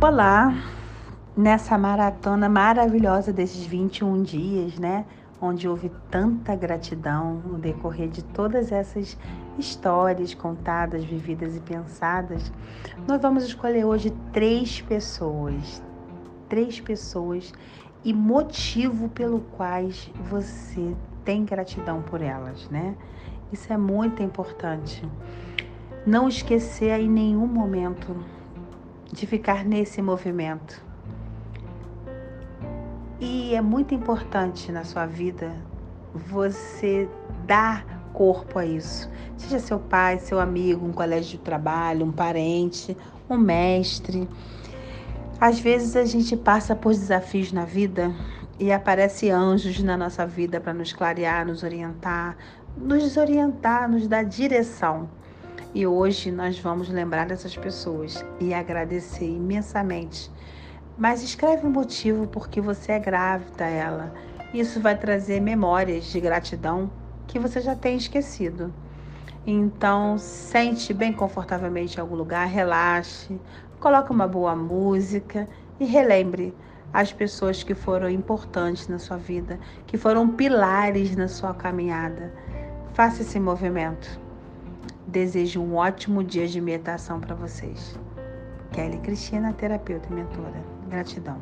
Olá, nessa maratona maravilhosa desses 21 dias, né? Onde houve tanta gratidão no decorrer de todas essas histórias contadas, vividas e pensadas, nós vamos escolher hoje três pessoas. Três pessoas e motivo pelo quais você tem gratidão por elas, né? Isso é muito importante. Não esquecer em nenhum momento de ficar nesse movimento. E é muito importante na sua vida você dar corpo a isso. Seja seu pai, seu amigo, um colégio de trabalho, um parente, um mestre. Às vezes a gente passa por desafios na vida e aparece anjos na nossa vida para nos clarear, nos orientar, nos desorientar, nos dar direção. E hoje nós vamos lembrar dessas pessoas e agradecer imensamente. Mas escreve o um motivo porque você é grávida a ela. Isso vai trazer memórias de gratidão que você já tem esquecido. Então, sente bem confortavelmente em algum lugar, relaxe, coloque uma boa música e relembre as pessoas que foram importantes na sua vida, que foram pilares na sua caminhada. Faça esse movimento. Desejo um ótimo dia de meditação para vocês. Kelly Cristina, terapeuta e mentora. Gratidão.